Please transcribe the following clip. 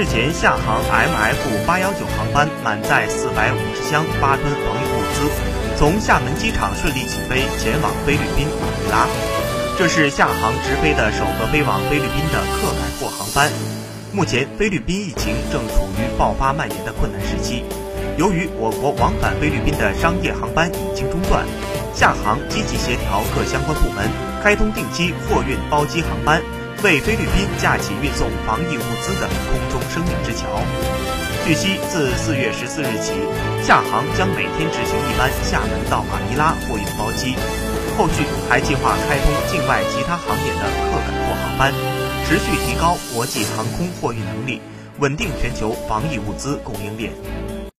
日前，厦航 MF 八幺九航班满载四百五十箱八吨防疫物资，从厦门机场顺利起飞，前往菲律宾马尼拉。这是厦航直飞的首个飞往菲律宾的客改货航班。目前，菲律宾疫情正处于爆发蔓延的困难时期。由于我国往返菲律宾的商业航班已经中断，厦航积极协调各相关部门，开通定期货运包机航班，为菲律宾架起运送防疫物资的空中生命之桥。据悉，自四月十四日起，厦航将每天执行一班厦门到马尼拉货运包机。后续还计划开通境外其他航点的客改货航班，持续提高国际航空货运能力，稳定全球防疫物资供应链。